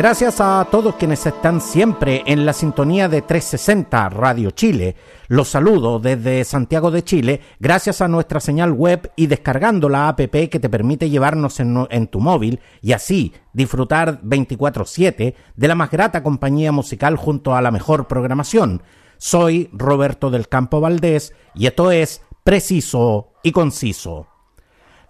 Gracias a todos quienes están siempre en la sintonía de 360 Radio Chile. Los saludo desde Santiago de Chile, gracias a nuestra señal web y descargando la app que te permite llevarnos en, tu móvil y así disfrutar 24/7 de la más grata compañía musical junto a la mejor programación. Soy Roberto del Campo Valdés y esto es Preciso y Conciso.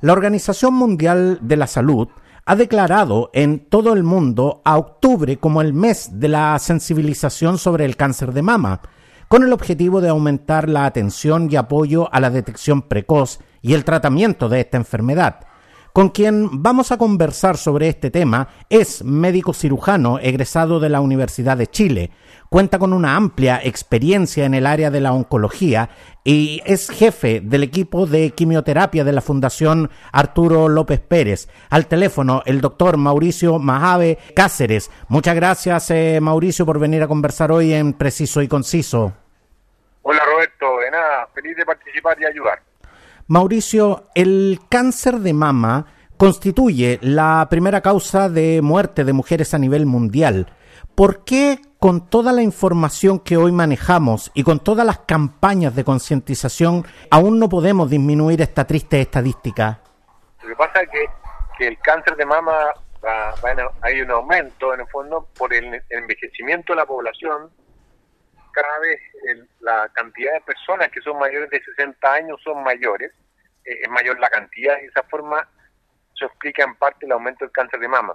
La Organización Mundial de la Salud ha declarado en todo el mundo a octubre como el mes de la sensibilización sobre el cáncer de mama, con el objetivo de aumentar la atención y apoyo a la detección precoz y el tratamiento de esta enfermedad. Con quien vamos a conversar sobre este tema es médico cirujano egresado de la Universidad de Chile, cuenta con una amplia experiencia en el área de la oncología y es jefe del equipo de quimioterapia de la Fundación Arturo López Pérez. Al teléfono, el doctor Mauricio Majave Cáceres. Muchas gracias, eh, Mauricio, por venir a conversar hoy en Preciso y Conciso. Hola, Roberto. De nada, feliz de participar y ayudar. Mauricio, el cáncer de mama constituye la primera causa de muerte de mujeres a nivel mundial. ¿Por qué con toda la información que hoy manejamos y con todas las campañas de concientización aún no podemos disminuir esta triste estadística? Lo que pasa es que, el cáncer de mama hay un aumento en el fondo por el envejecimiento de la población. Cada vez el- la cantidad de personas que son mayores de 60 años son mayores, eh, es mayor la cantidad de esa forma se explica en parte el aumento del cáncer de mama.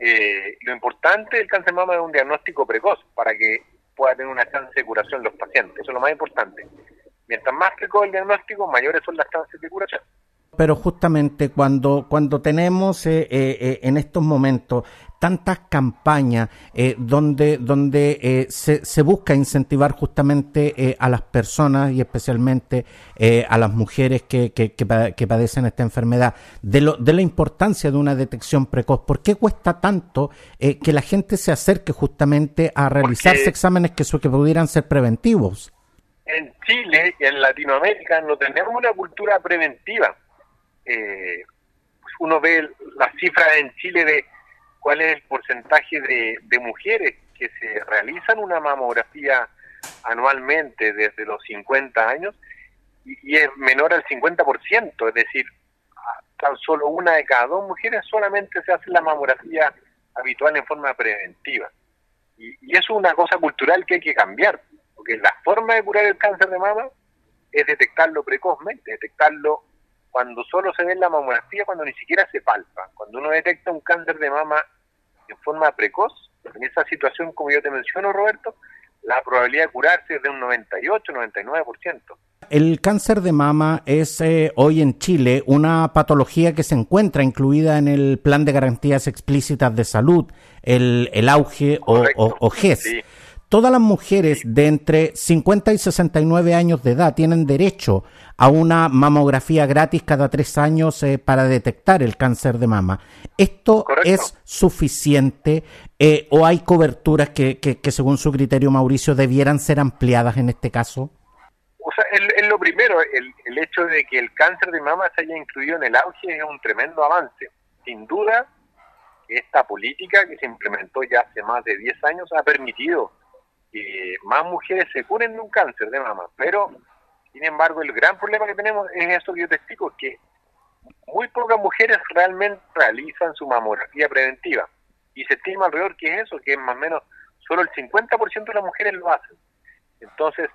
Eh, lo importante del cáncer de mama es un diagnóstico precoz para que pueda tener una chance de curación los pacientes. Eso es lo más importante. Mientras más precoz el diagnóstico, mayores son las chances de curación. Pero justamente cuando, cuando tenemos eh, eh, eh, en estos momentos tantas campañas eh, donde, donde eh, se, se busca incentivar justamente eh, a las personas y especialmente eh, a las mujeres que, que, que pa- que padecen esta enfermedad, de, lo, de la importancia de una detección precoz, ¿por qué cuesta tanto eh, que la gente se acerque justamente a realizarse exámenes que, que pudieran ser preventivos? en Chile y en Latinoamérica no tenemos una cultura preventiva. Uno ve las cifras en Chile de cuál es el porcentaje de, de mujeres que se realizan una mamografía anualmente desde los 50 años y, es menor al 50%, es decir, tan solo una de cada dos mujeres solamente se hace la mamografía habitual en forma preventiva. Y, y eso es una cosa cultural que hay que cambiar, porque la forma de curar el cáncer de mama es detectarlo precozmente, detectarlo cuando solo se ve en la mamografía, cuando ni siquiera se palpa. Cuando uno detecta un cáncer de mama en forma precoz, en esa situación, como yo te menciono, Roberto, la probabilidad de curarse es de un 98-99%. El cáncer de mama es eh, hoy en Chile una patología que se encuentra incluida en el Plan de Garantías Explícitas de Salud, el, el auge o, o- o GES. Sí. Todas las mujeres de entre 50 y 69 años de edad tienen derecho a una mamografía gratis cada tres años eh, para detectar el cáncer de mama. ¿Esto Correcto. es suficiente eh, o hay coberturas que, que- que según su criterio, Mauricio, debieran ser ampliadas en este caso? O sea, es, lo primero, el, el hecho de que el cáncer de mama se haya incluido en el auge es un tremendo avance. Sin duda, esta política que se implementó ya hace más de 10 años ha permitido que más mujeres se curen de un cáncer de mama. Pero, sin embargo, el gran problema que tenemos es eso que yo te explico, que muy pocas mujeres realmente realizan su mamografía preventiva. Y se estima alrededor que es eso, que más o menos solo el 50% de las mujeres lo hacen. Entonces,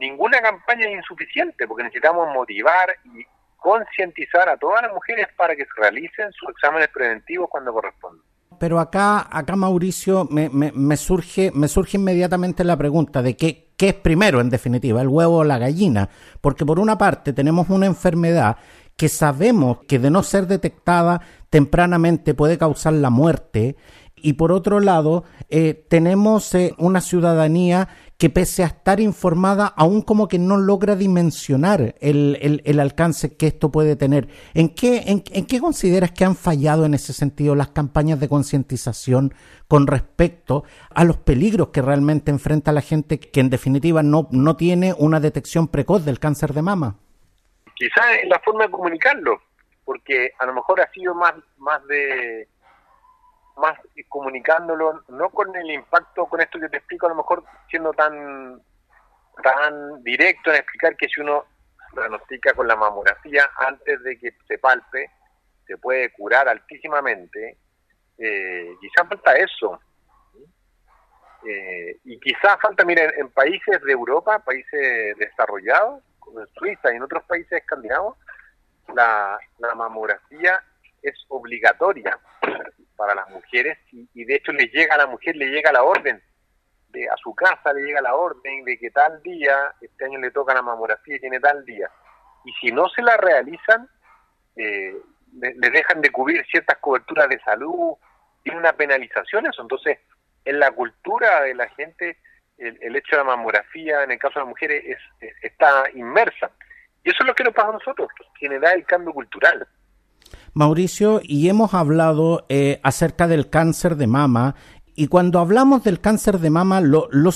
ninguna campaña es insuficiente porque necesitamos motivar y concientizar a todas las mujeres para que realicen sus exámenes preventivos cuando corresponda. Pero acá, acá Mauricio, me, me, me surge, me surge inmediatamente la pregunta de qué, qué es primero, en definitiva, el huevo o la gallina. Porque por una parte tenemos una enfermedad que sabemos que de no ser detectada tempranamente puede causar la muerte y por otro lado eh, tenemos eh, una ciudadanía que pese a estar informada, aún como que no logra dimensionar el, el, alcance que esto puede tener. ¿En qué, en, qué consideras que han fallado en ese sentido las campañas de concientización con respecto a los peligros que realmente enfrenta la gente que en definitiva no, no tiene una detección precoz del cáncer de mama? Quizás en la forma de comunicarlo, porque a lo mejor ha sido más, más de más comunicándolo, no con el impacto, con esto que te explico, a lo mejor siendo tan, tan directo en explicar que si uno diagnostica con la mamografía antes de que se palpe, se puede curar altísimamente. Eh, quizás falta eso. Eh, y quizás falta, miren, en países de Europa, países desarrollados, como en Suiza y en otros países escandinavos, la, la mamografía es obligatoria para las mujeres y, de hecho le llega a la mujer, le llega la orden, de a su casa le llega la orden de que tal día, este año le toca la mamografía y tiene tal día. Y si no se la realizan, eh, le, dejan de cubrir ciertas coberturas de salud, tiene una penalización eso. Entonces, en la cultura de la gente, el, hecho de la mamografía, en el caso de las mujeres, es, está inmersa. Y eso es lo que nos pasa a nosotros, da el cambio cultural. Mauricio, y hemos hablado eh, acerca del cáncer de mama y cuando hablamos del cáncer de mama lo, lo,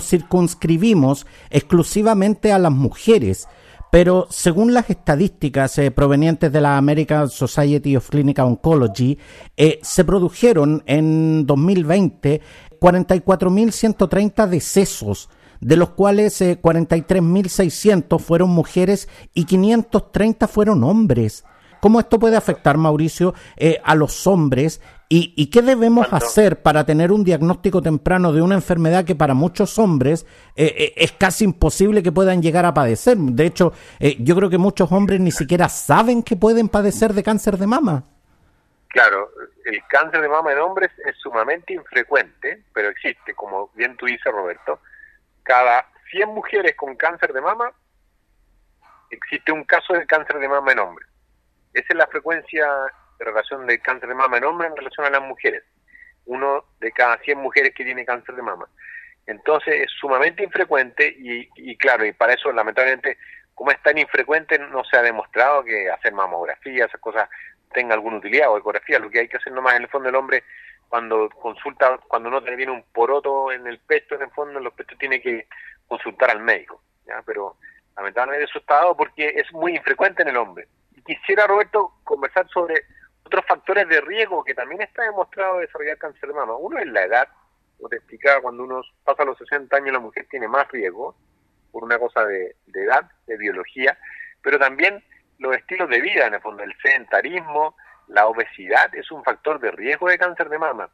circunscribimos exclusivamente a las mujeres. Pero según las estadísticas eh, provenientes de la American Society of Clinical Oncology, eh, se produjeron en 2020 44.130 decesos, de los cuales 43.600 fueron mujeres y 530 fueron hombres. ¿Cómo esto puede afectar, Mauricio, eh, a los hombres? ¿Y, qué debemos hacer para tener un diagnóstico temprano de una enfermedad que para muchos hombres eh, eh, es casi imposible que puedan llegar a padecer? De hecho, yo creo que muchos hombres ni siquiera saben que pueden padecer de cáncer de mama. Claro, el cáncer de mama en hombres es sumamente infrecuente, pero existe, como bien tú dices, Roberto. Cada 100 mujeres con cáncer de mama, existe un caso de cáncer de mama en hombres. Esa es la frecuencia de relación de cáncer de mama en hombres en relación a las mujeres. Uno de cada 100 mujeres que tiene cáncer de mama. Entonces es sumamente infrecuente y, claro, y para eso lamentablemente, como es tan infrecuente, no se ha demostrado que hacer mamografía, esas cosas tenga alguna utilidad o ecografía. Lo que hay que hacer nomás en el fondo del hombre cuando consulta, cuando no tiene un poroto en el pecho, en el fondo, en los pechos tiene que consultar al médico. ¿ya? Pero lamentablemente eso está dado porque es muy infrecuente en el hombre quisiera, Roberto, conversar sobre otros factores de riesgo que también está demostrado desarrollar cáncer de mama. Uno es la edad, como te explicaba, cuando uno pasa los 60 años la mujer tiene más riesgo por una cosa de, edad, de biología, pero también los estilos de vida, en el fondo, el sedentarismo, la obesidad es un factor de riesgo de cáncer de mama.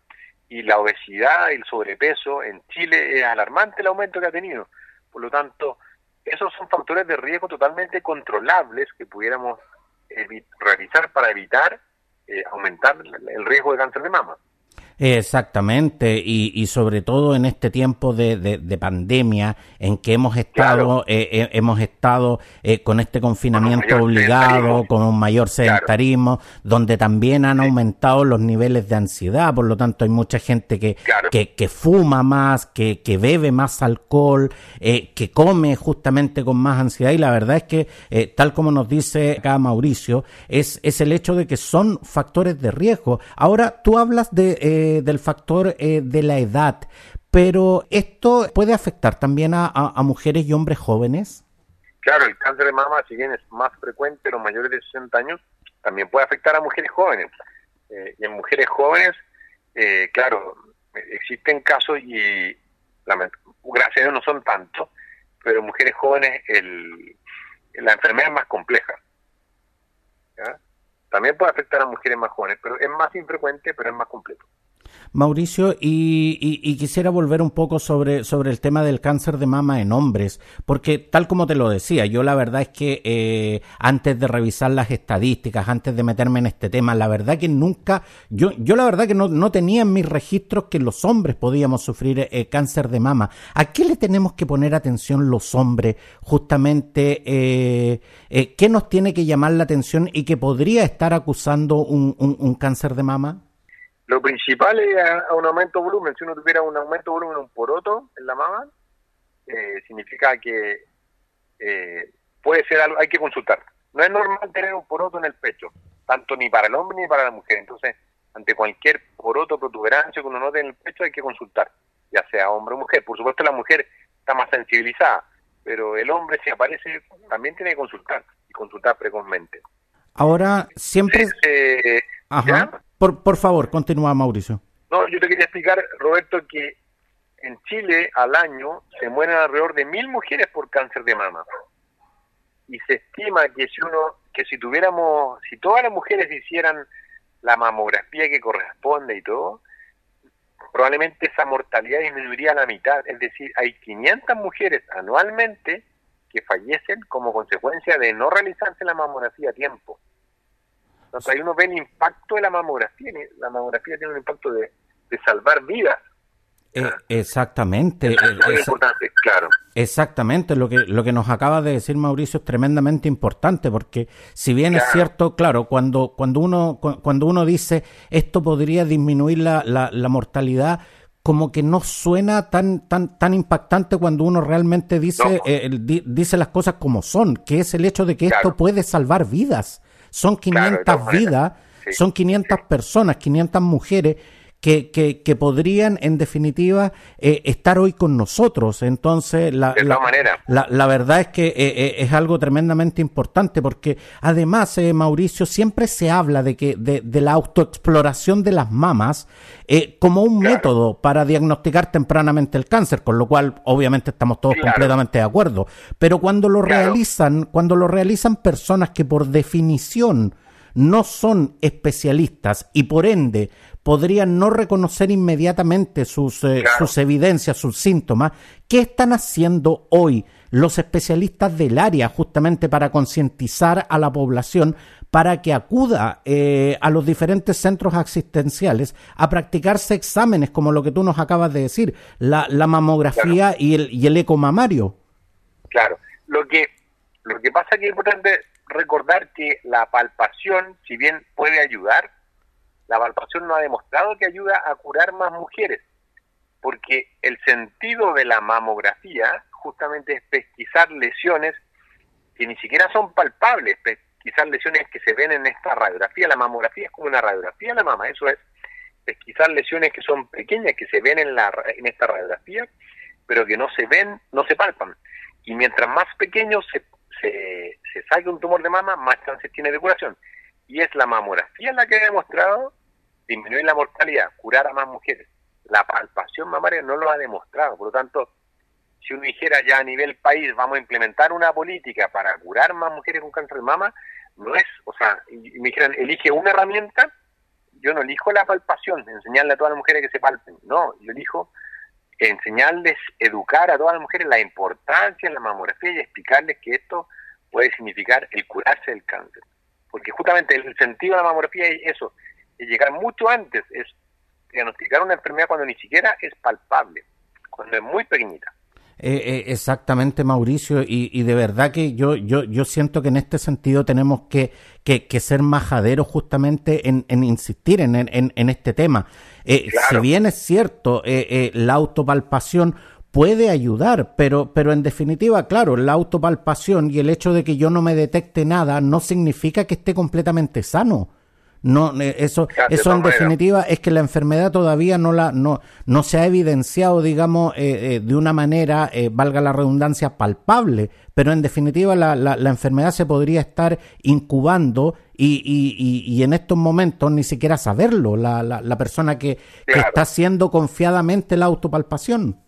Y la obesidad el sobrepeso en Chile es alarmante el aumento que ha tenido. Por lo tanto, esos son factores de riesgo totalmente controlables que pudiéramos realizar para evitar eh, aumentar el riesgo de cáncer de mama. Exactamente, y, sobre todo en este tiempo de, de, pandemia en que hemos estado eh, eh, hemos estado eh, con este confinamiento obligado, con un mayor sedentarismo, donde también han aumentado los niveles de ansiedad, por lo tanto hay mucha gente que, que, fuma más, que, que bebe más alcohol, que come justamente con más ansiedad, y la verdad es que, tal como nos dice acá Mauricio, es, es el hecho de que son factores de riesgo. Ahora, tú hablas de del factor eh, de la edad, pero ¿esto puede afectar también a, mujeres y hombres jóvenes? Claro, el cáncer de mama, si bien es más frecuente en los mayores de 60 años, también puede afectar a mujeres jóvenes. Eh, y en mujeres jóvenes, eh, claro, existen casos y gracias a Dios no son tantos, pero en mujeres jóvenes el, la enfermedad es más compleja. También puede afectar a mujeres más jóvenes, pero es más infrecuente, pero es más completo. Mauricio, y, quisiera volver un poco sobre, sobre el tema del cáncer de mama en hombres, porque tal como te lo decía, yo la verdad es que eh, antes de revisar las estadísticas, antes de meterme en este tema, la verdad que nunca, yo, yo la verdad que no, no tenía en mis registros que los hombres podíamos sufrir eh, cáncer de mama. ¿A qué le tenemos que poner atención los hombres justamente? Eh, ¿Qué nos tiene que llamar la atención y que podría estar acusando un cáncer de mama? Lo principal es un aumento de volumen. Si uno tuviera un aumento de volumen, un poroto en la mama, eh, significa que eh, puede ser algo, hay que consultar. No es normal tener un poroto en el pecho, tanto ni para el hombre ni para la mujer. Entonces, ante cualquier poroto, protuberancia que uno note en el pecho, hay que consultar, ya sea hombre o mujer. Por supuesto, la mujer está más sensibilizada, pero el hombre, si aparece, también tiene que consultar y consultar precozmente. Ahora, siempre... Ajá. Por, por favor, continúa Mauricio. No, yo te quería explicar, Roberto, que en Chile al año se mueren alrededor de mil mujeres por cáncer de mama. Y se estima que si uno, que si tuviéramos, si todas las mujeres hicieran la mamografía que corresponde y todo, probablemente esa mortalidad disminuiría a la mitad. Es decir, hay 500 mujeres anualmente que fallecen como consecuencia de no realizarse la mamografía a tiempo. Entonces ahí uno ve el impacto de la mamografía. La mamografía tiene un impacto de, de salvar vidas. Eh, exactamente. es importante, claro. Exactamente, lo que, lo que nos acaba de decir Mauricio es tremendamente importante, porque si bien es cierto, claro, cuando, cuando, uno, cuando uno dice esto podría disminuir la, la, mortalidad, como que no suena tan, tan, tan impactante cuando uno realmente dice, eh, dice las cosas como son, que es el hecho de que esto puede salvar vidas. Son 500 vidas, son 500 personas, 500 mujeres que, que, podrían, en definitiva, eh, estar hoy con nosotros. Entonces, la, la, la, verdad es que eh, eh, es algo tremendamente importante porque, además, Mauricio, siempre se habla de, que, de, de la autoexploración de las mamas como un método para diagnosticar tempranamente el cáncer, con lo cual, obviamente, estamos todos completamente de acuerdo. Pero cuando lo realizan, cuando lo realizan personas que por definición no son especialistas y por ende podrían no reconocer inmediatamente sus, eh, sus evidencias, sus síntomas. ¿Qué están haciendo hoy los especialistas del área justamente para concientizar a la población para que acuda eh, a los diferentes centros asistenciales a practicarse exámenes como lo que tú nos acabas de decir, la, la mamografía y, el, y el eco mamario? Claro, lo que, lo que pasa es que es importante recordar que la palpación, si bien puede ayudar, la palpación no ha demostrado que ayuda a curar más mujeres, porque el sentido de la mamografía justamente es pesquisar lesiones que ni siquiera son palpables, pesquisar lesiones que se ven en esta radiografía. La mamografía es como una radiografía de la mama, eso es pesquisar lesiones que son pequeñas, que se ven en, la, en esta radiografía, pero que no se ven, no se palpan. Y mientras más pequeño se, se, se un tumor de mama, más chances tiene de curación. Y es la mamografía la que ha demostrado disminuir la mortalidad, curar a más mujeres. La palpación mamaria no lo ha demostrado, por lo tanto, si uno dijera ya a nivel país vamos a implementar una política para curar más mujeres con cáncer de mama, no es, o sea, me dijeran, elige una herramienta, yo no elijo la palpación, enseñarle a todas las mujeres que se palpen, no, yo elijo enseñarles, educar a todas las mujeres la importancia de la mamografía y explicarles que esto puede significar el curarse del cáncer. Porque justamente el sentido de la mamografía es eso, llegar mucho antes, es diagnosticar una enfermedad cuando ni siquiera es palpable, cuando es muy pequeñita. Eh, eh, exactamente, Mauricio, y, de verdad que yo, yo, yo siento que en este sentido tenemos que, que, ser majaderos justamente en, insistir en, en, este tema. Eh, Si bien es cierto, eh, la autopalpación puede ayudar, pero, pero en definitiva, claro, la autopalpación y el hecho de que yo no me detecte nada no significa que esté completamente sano. No, eh, eso, eso en definitiva es que la enfermedad todavía no la, no, no se ha evidenciado, digamos, eh, eh, de una manera, valga la redundancia, palpable, pero en definitiva la, la, la enfermedad se podría estar incubando y, y, y, en estos momentos ni siquiera saberlo, la, la, la persona que, está haciendo confiadamente la autopalpación.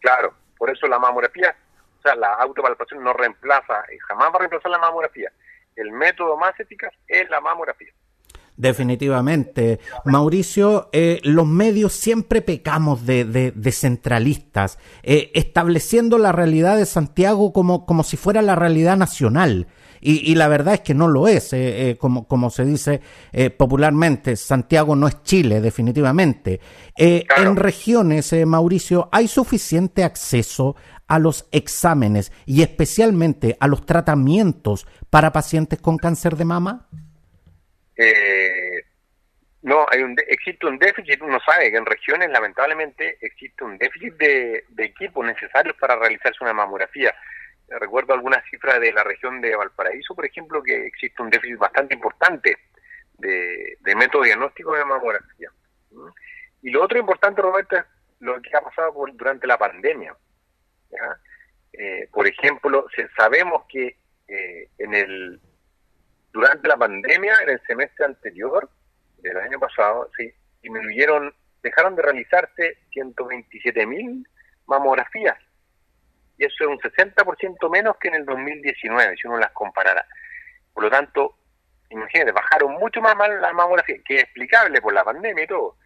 Claro, por eso la mamografía, o sea, la autopalpación no reemplaza, jamás va a reemplazar la mamografía. El método más eficaz es la mamografía. Definitivamente. Mauricio, eh, los medios siempre pecamos de, de, centralistas, eh, estableciendo la realidad de Santiago como, como si fuera la realidad nacional. Y, la verdad es que no lo es, eh, como, como se dice popularmente, Santiago no es Chile, definitivamente. En regiones, Mauricio, ¿hay suficiente acceso a los exámenes y especialmente a los tratamientos para pacientes con cáncer de mama? Eh, No, hay un existe un déficit, uno sabe que en regiones lamentablemente existe un déficit de, equipos necesarios para realizarse una mamografía. Recuerdo algunas cifras de la región de Valparaíso, por ejemplo, que existe un déficit bastante importante de, de método diagnóstico de mamografía. Y lo otro importante, Roberto, es lo que ha pasado durante la pandemia. Eh, por ejemplo, sabemos que eh, en el durante la pandemia, en el semestre anterior, del año pasado se disminuyeron, dejaron de realizarse 127 mil mamografías. Y eso es un 60% menos que en el 2019, si uno las comparara. Por lo tanto, imagínate, bajaron mucho más mal las mamografías, que es explicable por la pandemia y todo.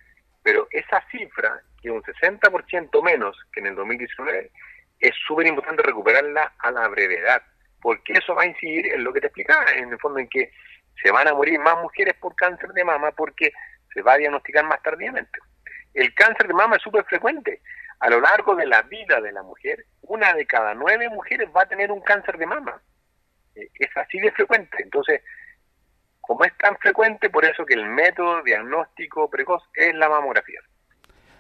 Pero esa cifra, que es un 60% menos que en el 2019, es súper importante recuperarla a la brevedad, porque eso va a incidir en lo que te explicaba, en el fondo en que se van a morir más mujeres por cáncer de mama porque se va a diagnosticar más tardíamente. El cáncer de mama es súper frecuente. A lo largo de la vida de la mujer, una de cada nueve mujeres va a tener un cáncer de mama. Eh, es así de frecuente. Entonces, como es tan frecuente, por eso que el método diagnóstico precoz es la mamografía.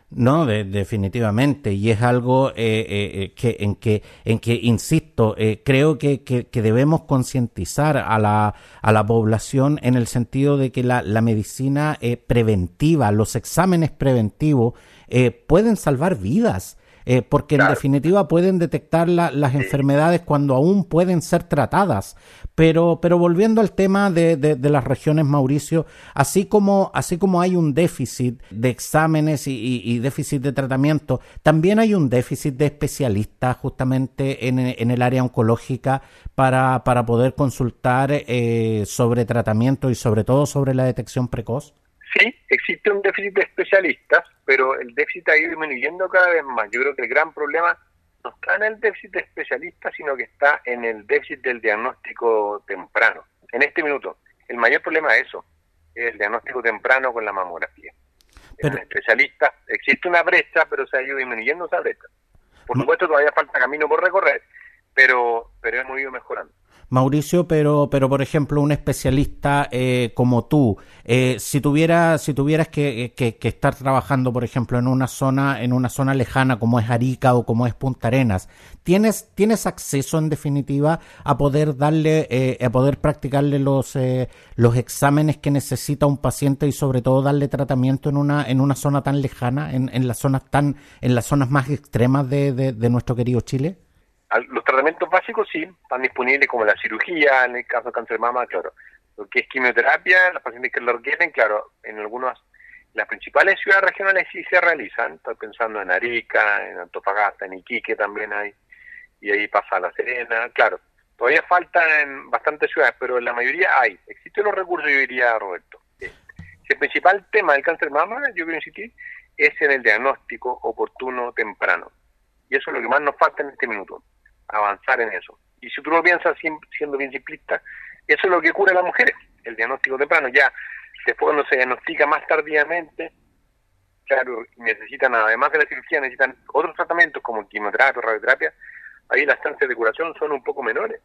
No, definitivamente, y es algo eh, eh, eh, que, en, que, en que, insisto, creo que, que, debemos concientizar a la, a la población en el sentido de que la, la medicina preventiva, los exámenes preventivos, pueden salvar vidas. Porque en definitiva pueden detectar las enfermedades cuando aún pueden ser tratadas. Pero, pero volviendo al tema de, de, las regiones, Mauricio, así como, así como hay un déficit de exámenes y, déficit de tratamiento, también hay un déficit de especialistas justamente en, en el área oncológica para, para poder consultar eh, sobre tratamiento y sobre todo sobre la detección precoz. Sí, existe un déficit de especialistas, pero el déficit ha ido disminuyendo cada vez más. Yo creo que el gran problema no está en el déficit de especialistas, sino que está en el déficit del diagnóstico temprano. En este minuto, el mayor problema es eso, el diagnóstico temprano con la mamografía. En el especialista existe una brecha, pero se ha ido disminuyendo esa brecha. Por supuesto, todavía falta camino por recorrer, pero, pero hemos ido mejorando. Mauricio, pero, pero por ejemplo, un especialista eh, como tú, eh, si, tuviera, si tuvieras que, que, estar trabajando, por ejemplo, en una zona, en una zona lejana como es Arica o como es Punta Arenas, ¿tienes, tienes acceso en definitiva a poder darle, eh, a poder practicarle los, los exámenes que necesita un paciente y sobre todo darle tratamiento en una, en una zona tan lejana, en, en las zonas tan, en las zonas más extremas de, de nuestro querido Chile? Los tratamientos básicos sí, están disponibles como la cirugía, en el caso de cáncer de mama, claro. Lo que es quimioterapia, las pacientes que lo requieren, claro, en algunas, las principales ciudades regionales sí se realizan. Estoy pensando en Arica, en Antofagasta, en Iquique también hay, y ahí pasa La Serena, claro. Todavía falta en bastantes ciudades, pero en la mayoría hay. Existen los recursos, yo diría, Roberto. El principal tema del cáncer de mama, yo quiero insistir, es en el diagnóstico oportuno temprano. Y eso es lo que más nos falta en este minuto avanzar en eso. Y si tú lo piensas siendo bien simplista, eso es lo que cura a las mujeres, el diagnóstico temprano. Ya después cuando se diagnostica más tardíamente, claro, necesitan, además de la cirugía, necesitan otros tratamientos como quimioterapia, radioterapia, ahí las chances de curación son un poco menores.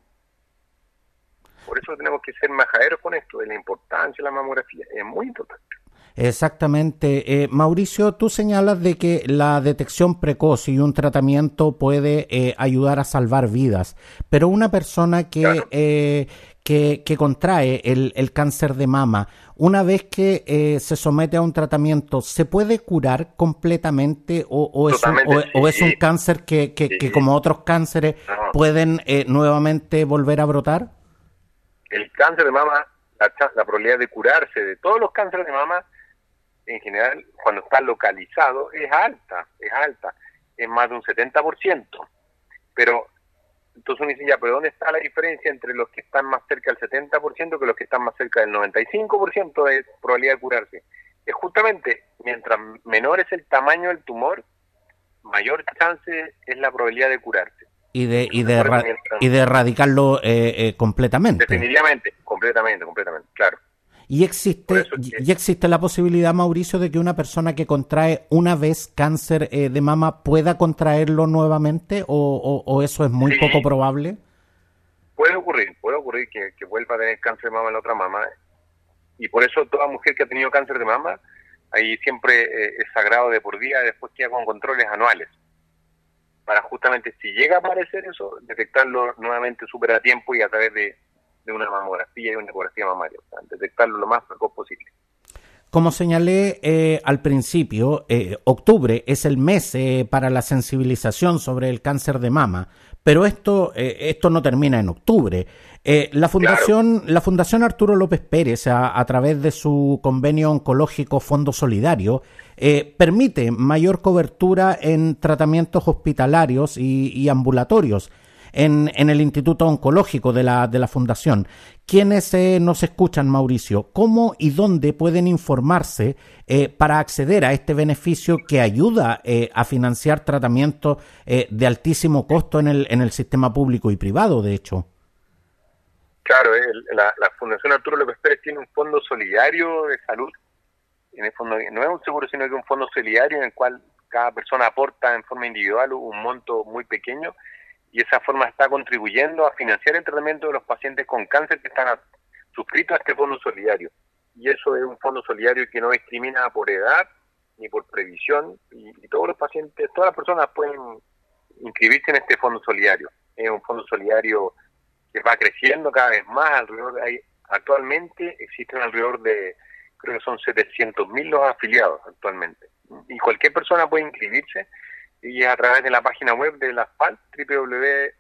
Por eso tenemos que ser majaderos con esto, de la importancia de la mamografía, es muy importante. Exactamente. Eh, Mauricio, tú señalas de que la detección precoz y un tratamiento puede eh, ayudar a salvar vidas, pero una persona que, eh, que, contrae el, cáncer de mama, una vez que se somete a un tratamiento, ¿se puede curar completamente o, es, un, o, es un cáncer que, que, como otros cánceres pueden nuevamente volver a brotar? El cáncer de mama, la, la probabilidad de curarse de todos los cánceres de mama en general, cuando está localizado, es alta, es alta, es más de un 70%. Pero entonces uno dice, ya, pero ¿dónde está la diferencia entre los que están más cerca del 70% que los que están más cerca del 95% de probabilidad de curarse? Es justamente, mientras menor es el tamaño del tumor, mayor chance es la probabilidad de curarse. Y de, y de, y de erradicarlo eh, eh, completamente. Definitivamente, completamente, completamente, claro. Y existe, y existe la posibilidad, Mauricio, de que una persona que contrae una vez cáncer eh, de mama pueda contraerlo nuevamente o, eso es muy poco probable? Puede ocurrir, puede ocurrir que, vuelva a tener cáncer de mama en la otra mama. y por eso toda mujer que ha tenido cáncer de mama, ahí siempre eh, es sagrado de por día, después queda con controles anuales, para justamente si llega a aparecer eso, detectarlo nuevamente súper a tiempo y a través de, una mamografía y una ecografía mamaria, detectarlo lo más precoz posible. Como señalé eh, al principio, eh, octubre es el mes eh, para la sensibilización sobre el cáncer de mama, pero esto, esto no termina en octubre. la, fundación, la Fundación Arturo López Pérez, a, través de su convenio oncológico Fondo Solidario, permite mayor cobertura en tratamientos hospitalarios y ambulatorios en, en el Instituto Oncológico de la, de la Fundación. ¿Quiénes eh, nos escuchan, Mauricio? ¿Cómo y dónde pueden informarse eh, para acceder a este beneficio que ayuda eh, a financiar tratamientos de altísimo costo en el, en el sistema público y privado, de hecho? Claro, la, la, Fundación Arturo López Pérez tiene un fondo solidario de salud. El no es un seguro, sino que un fondo solidario en el cual cada persona aporta en forma individual un monto muy pequeño y esa forma está contribuyendo a financiar el tratamiento de los pacientes con cáncer que están suscritos a este fondo solidario. Y eso es un fondo solidario que no discrimina por edad ni por previsión y, todos los pacientes, todas las personas pueden inscribirse en este fondo solidario. Es un fondo solidario que va creciendo cada vez más, alrededor hay, actualmente existen alrededor de, creo que son 700.000 los afiliados actualmente. Y cualquier persona puede inscribirse y a través de la página web de la FAL, www.fal.cl,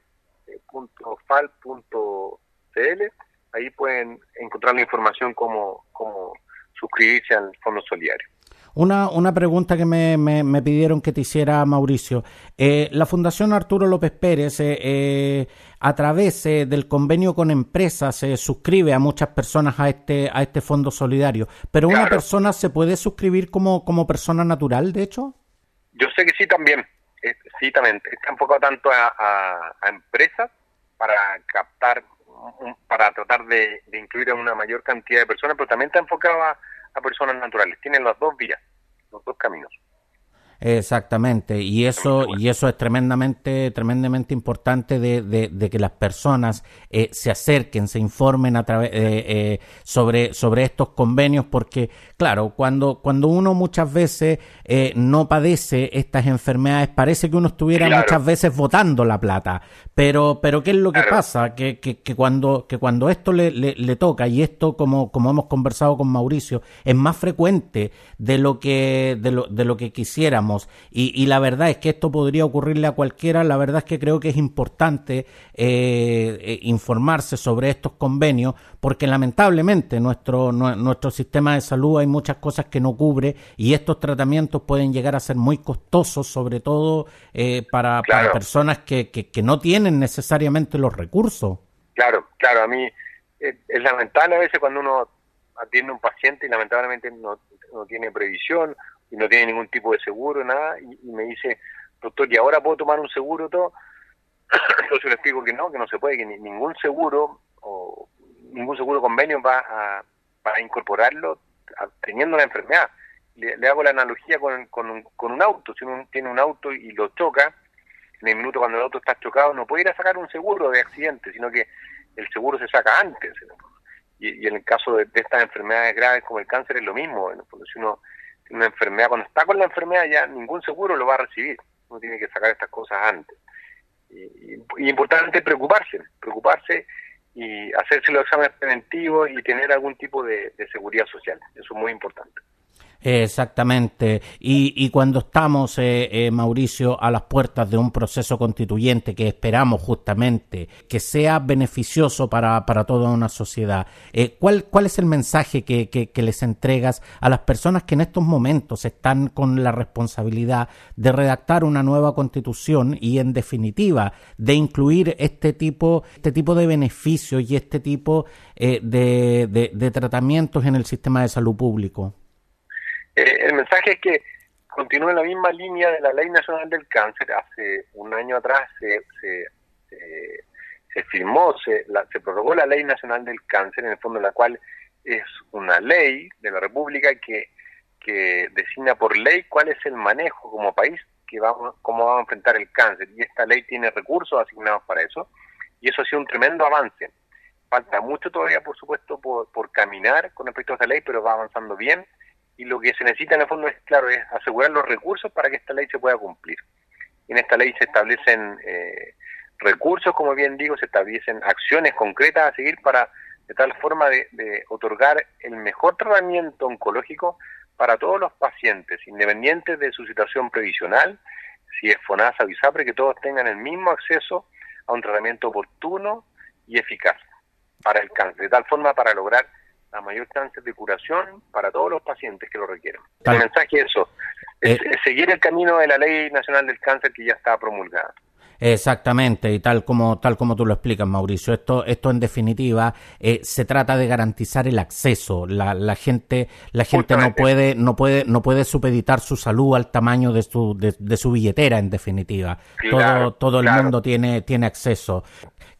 ahí pueden encontrar la información cómo, cómo suscribirse al Fondo Solidario. Una, una pregunta que me, me, pidieron que te hiciera, Mauricio. Eh, la Fundación Arturo López Pérez, eh, eh, a través del convenio con empresas, se suscribe a muchas personas a este, a este fondo solidario. ¿Pero una persona se puede suscribir como, como persona natural, de hecho? Yo sé que sí también, sí también, está enfocado tanto a, empresas para captar, para tratar de, incluir a una mayor cantidad de personas, pero también está enfocado a, personas naturales. Tienen las dos vías, los dos caminos. Exactamente, y eso, y eso es tremendamente, tremendamente importante de, de, que las personas eh, se acerquen, se informen a través eh, eh, sobre, sobre estos convenios, porque claro, cuando, cuando uno muchas veces no padece estas enfermedades, parece que uno estuviera muchas veces votando la plata, pero, pero ¿qué es lo que pasa? Que, que, que, cuando, que cuando esto le, le, toca, y esto como, como hemos conversado con Mauricio, es más frecuente de lo que, de lo, de lo que quisiéramos y, la verdad es que esto podría ocurrirle a cualquiera. La verdad es que creo que es importante eh, eh, informarse sobre estos convenios porque lamentablemente nuestro, nuestro sistema de salud hay muchas cosas que no cubre y estos tratamientos pueden llegar a ser muy costosos, sobre todo eh, para, personas que, que, no tienen necesariamente los recursos. Claro, claro, a mí es lamentable a veces cuando uno atiende a un paciente y lamentablemente no, no tiene previsión y no tiene ningún tipo de seguro, nada, y, me dice, doctor, ¿y ahora puedo tomar un seguro todo? Entonces le explico que no, que no se puede, que ningún seguro o ningún seguro convenio va a, incorporarlo teniendo la enfermedad. Le, hago la analogía con, con, un, con un auto, si uno tiene un auto y lo choca, en el minuto cuando el auto está chocado no puede ir a sacar un seguro de accidente, sino que el seguro se saca antes. Y, en el caso de, estas enfermedades graves como el cáncer es lo mismo, porque si uno una enfermedad, cuando está con la enfermedad ya ningún seguro lo va a recibir, uno tiene que sacar estas cosas antes. Y, importante preocuparse, preocuparse y hacerse los exámenes preventivos y tener algún tipo de seguridad social, eso es muy importante. Exactamente. Y, y cuando estamos, eh, eh, Mauricio, a las puertas de un proceso constituyente que esperamos justamente que sea beneficioso para, para toda una sociedad, eh, ¿cuál, ¿cuál es el mensaje que, que, les entregas a las personas que en estos momentos están con la responsabilidad de redactar una nueva constitución y, en definitiva, de incluir este tipo, este tipo de beneficios y este tipo de, de tratamientos en el sistema de salud público? El mensaje es que continúa en la misma línea de la Ley Nacional del Cáncer. Hace un año atrás se, se, firmó, se, se prorrogó la Ley Nacional del Cáncer, en el fondo la cual es una ley de la República que, designa por ley cuál es el manejo como país que vamos, cómo vamos a enfrentar el cáncer. Y esta ley tiene recursos asignados para eso. Y eso ha sido un tremendo avance. falta mucho todavía, por supuesto, por, por caminar con respecto a esta ley, pero va avanzando bien. Y lo que se necesita en el fondo es, claro, es asegurar los recursos para que esta ley se pueda cumplir. En esta ley se establecen eh, recursos, como bien digo, se establecen acciones concretas a seguir para de tal forma de, de otorgar el mejor tratamiento oncológico para todos los pacientes, independientes de su situación previsional, si es FONASA o ISAPRE, que todos tengan el mismo acceso a un tratamiento oportuno y eficaz para el cáncer, de tal forma para lograr la mayor chance de curación para todos los pacientes que lo requieran. El mensaje es eso, es, Eh. es seguir el camino de la Ley Nacional del Cáncer que ya está promulgada. Exactamente, y tal como, tal como tú lo explicas, Mauricio, esto, esto en definitiva eh, se trata de garantizar el acceso. La, la gente, la gente no puede, no puede, no puede supeditar su salud al tamaño de su, de, de su billetera, en definitiva. Claro, todo, todo el claro. mundo tiene, tiene acceso.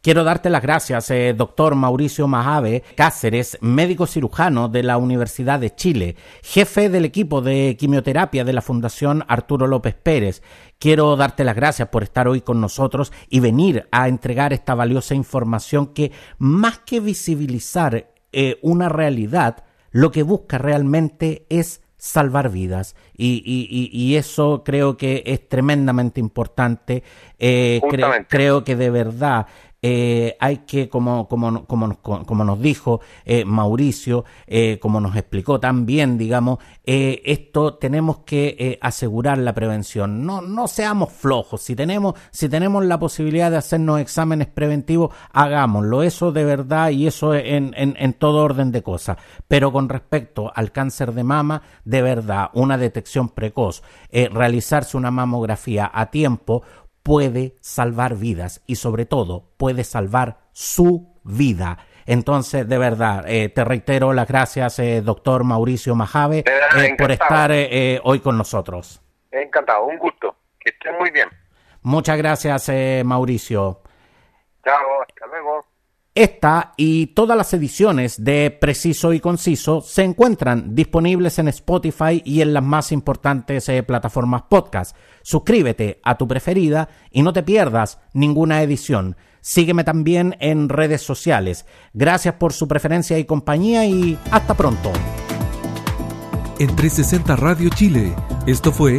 Quiero darte las gracias, eh, doctor Mauricio Majave Cáceres, médico cirujano de la Universidad de Chile, jefe del equipo de quimioterapia de la Fundación Arturo López Pérez. Quiero darte las gracias por estar hoy con nosotros y venir a entregar esta valiosa información que, más que visibilizar eh, una realidad, lo que busca realmente es salvar vidas y, y- y- eso creo que es tremendamente importante. Eh, cre- creo que de verdad eh, hay que, como, como, como, como nos dijo eh, Mauricio, eh, como nos explicó también, digamos, eh, esto tenemos que asegurar la prevención. No, no seamos flojos. Si tenemos, si tenemos la posibilidad de hacernos exámenes preventivos, hagámoslo. Eso de verdad y eso en, en, en todo orden de cosas. Pero con respecto al cáncer de mama, de verdad, una detección precoz, realizarse una mamografía a tiempo, puede salvar vidas y sobre todo puede salvar su vida. Entonces, de verdad, eh, te reitero las gracias, eh, doctor Mauricio Majave, eh, por estar eh, hoy con nosotros. Encantado, un gusto. Que estén muy bien. Muchas gracias, eh, Mauricio. Chao. Esta y todas las ediciones de Preciso y Conciso se encuentran disponibles en Spotify y en las más importantes eh, plataformas podcast. Suscríbete a tu preferida y no te pierdas ninguna edición. Sígueme también en redes sociales. Gracias por su preferencia y compañía y hasta pronto. En 360 Radio Chile, esto fue